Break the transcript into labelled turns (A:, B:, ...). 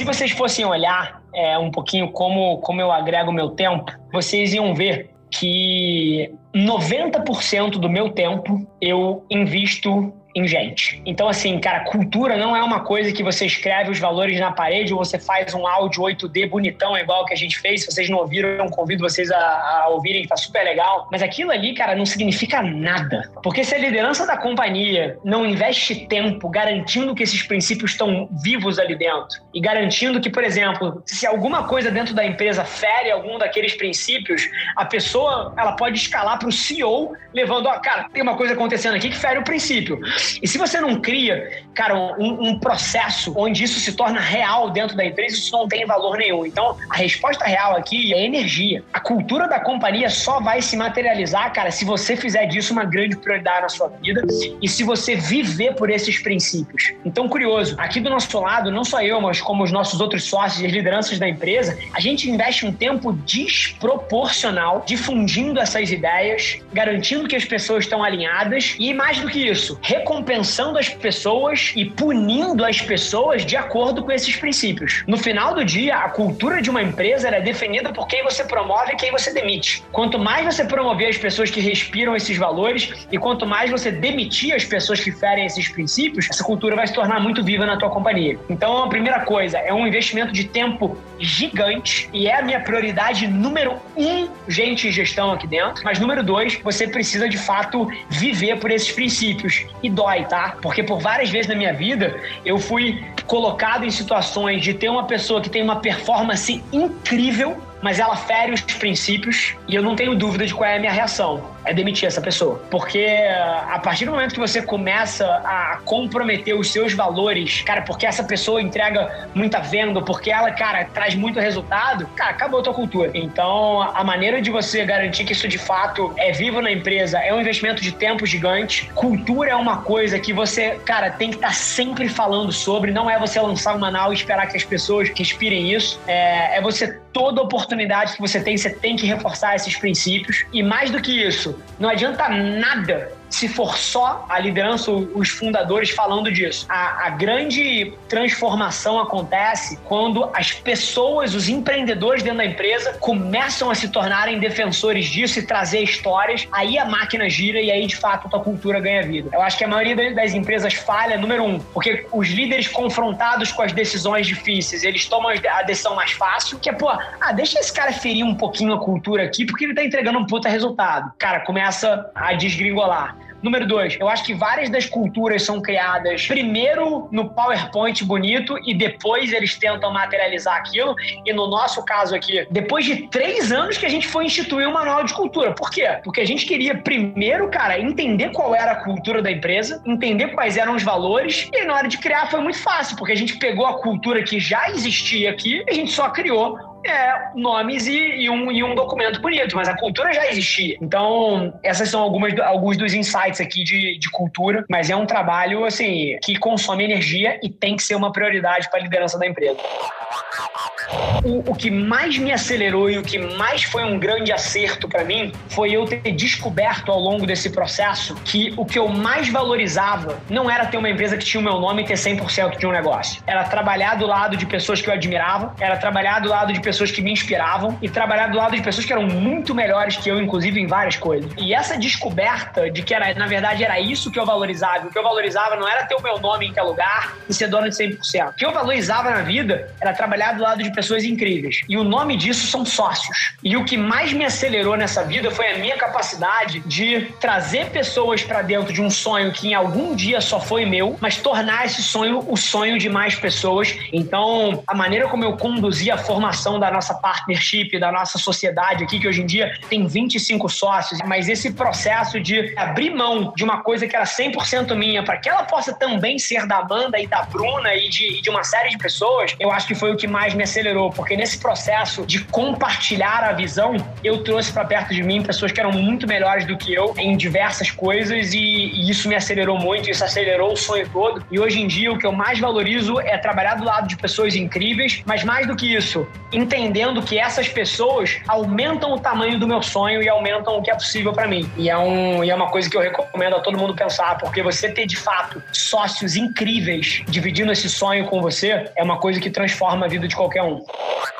A: Se vocês fossem olhar é, um pouquinho como, como eu agrego meu tempo, vocês iam ver que 90% do meu tempo eu invisto em gente. Então, assim, cara, cultura não é uma coisa que você escreve os valores na parede ou você faz um áudio 8D bonitão, igual que a gente fez. Se vocês não ouviram, convido vocês a, a ouvirem, tá super legal. Mas aquilo ali, cara, não significa nada. Porque se a liderança da companhia não investe tempo garantindo que esses princípios estão vivos ali dentro e garantindo que, por exemplo, se alguma coisa dentro da empresa fere algum daqueles princípios, a pessoa ela pode escalar para o CEO levando, ó, cara, tem uma coisa acontecendo aqui que fere o princípio. E se você não cria, cara, um, um, processo onde isso se torna real dentro da empresa, isso não tem valor nenhum. Então, a resposta real aqui é energia. A cultura da companhia só vai se materializar, cara, se você fizer disso uma grande prioridade na sua vida e se você viver por esses princípios. Então, curioso, aqui do nosso lado, não só eu, mas como os nossos outros sócios e lideranças da empresa, a gente investe um tempo desproporcional difundindo essas ideias, garantindo que as pessoas estão alinhadas e, mais do que isso, recompensando as pessoas e punindo as pessoas de acordo com esses princípios. No final do dia, a cultura de uma empresa é definida por quem você promove e quem você demite. Quanto mais você promover as pessoas que respiram esses valores e quanto mais você demitir as pessoas que ferem esses princípios, essa cultura vai se tornar muito viva na tua companhia. Então, a primeira coisa é um investimento de tempo gigante e é a minha prioridade número um, gente em gestão aqui dentro. Mas número dois, você precisa de fato viver por esses princípios. E dói, tá? Porque por várias vezes na minha vida eu fui colocado em situações de ter uma pessoa que tem uma performance incrível mas ela fere os princípios e eu não tenho dúvida de qual é a minha reação. É demitir essa pessoa. Porque a partir do momento que você começa a comprometer os seus valores, cara, porque essa pessoa entrega muita venda, porque ela, cara, traz muito resultado, cara, acabou a tua cultura. Então, a maneira de você garantir que isso de fato é vivo na empresa é um investimento de tempo gigante. Cultura é uma coisa que você, cara, tem que estar tá sempre falando sobre. Não é você lançar um manual e esperar que as pessoas respirem isso. É, é você toda oportunidade que você tem, você tem que reforçar esses princípios. E mais do que isso, não adianta nada se for só a liderança, os fundadores falando disso. A, a, grande transformação acontece quando as pessoas, os empreendedores dentro da empresa, começam a se tornarem defensores disso e trazer histórias. Aí a máquina gira e aí, de fato, a tua cultura ganha vida. Eu acho que a maioria das empresas falha, número um, porque os líderes confrontados com as decisões difíceis, eles tomam a decisão mais fácil, que é, pô, ah, deixa esse cara ferir um pouquinho a cultura aqui, porque ele tá entregando um puta resultado. Cara, começa a desgringolar. Número dois, eu acho que várias das culturas são criadas primeiro no PowerPoint bonito e depois eles tentam materializar aquilo. E no nosso caso aqui, depois de três anos que a gente foi instituir um manual de cultura. Por quê? Porque a gente queria primeiro, cara, entender qual era a cultura da empresa, entender quais eram os valores, e na hora de criar foi muito fácil, porque a gente pegou a cultura que já existia aqui e a gente só criou é, nomes e, e, um, e um documento bonito, mas a cultura já existia. Então, essas são algumas, alguns dos insights aqui de, de cultura, mas é um trabalho, assim, que consome energia e tem que ser uma prioridade para a liderança da empresa. O, o, que mais me acelerou e o que mais foi um grande acerto para mim foi eu ter descoberto ao longo desse processo que o que eu mais valorizava não era ter uma empresa que tinha o meu nome e ter 100% de um negócio. Era trabalhar do lado de pessoas que eu admirava, era trabalhar do lado de pessoas que me inspiravam e trabalhar do lado de pessoas que eram muito melhores que eu, inclusive em várias coisas. E essa descoberta de que era, na verdade, era isso que eu valorizava. O que eu valorizava não era ter o meu nome em qualquer lugar e ser dono de 100%. O que eu valorizava na vida era trabalhar do lado de pessoas pessoas incríveis. E o nome disso são sócios. E o que mais me acelerou nessa vida foi a minha capacidade de trazer pessoas para dentro de um sonho que em algum dia só foi meu, mas tornar esse sonho o sonho de mais pessoas. Então, a maneira como eu conduzi a formação da nossa partnership, da nossa sociedade aqui, que hoje em dia tem 25 sócios, mas esse processo de abrir mão de uma coisa que era 100% minha para que ela possa também ser da Amanda e da Bruna e de, de uma série de pessoas, eu acho que foi o que mais me acelerou, porque nesse processo de compartilhar a visão, eu trouxe para perto de mim pessoas que eram muito melhores do que eu em diversas coisas e, e isso me acelerou muito, isso acelerou o sonho todo. E hoje em dia o que eu mais valorizo é trabalhar do lado de pessoas incríveis, mas mais do que isso, entendendo que essas pessoas aumentam o tamanho do meu sonho e aumentam o que é possível para mim. E é, um, e é uma coisa que eu recomendo a todo mundo pensar, porque você ter de fato sócios incríveis dividindo esse sonho com você é uma coisa que transforma a vida de qualquer um. Yeah.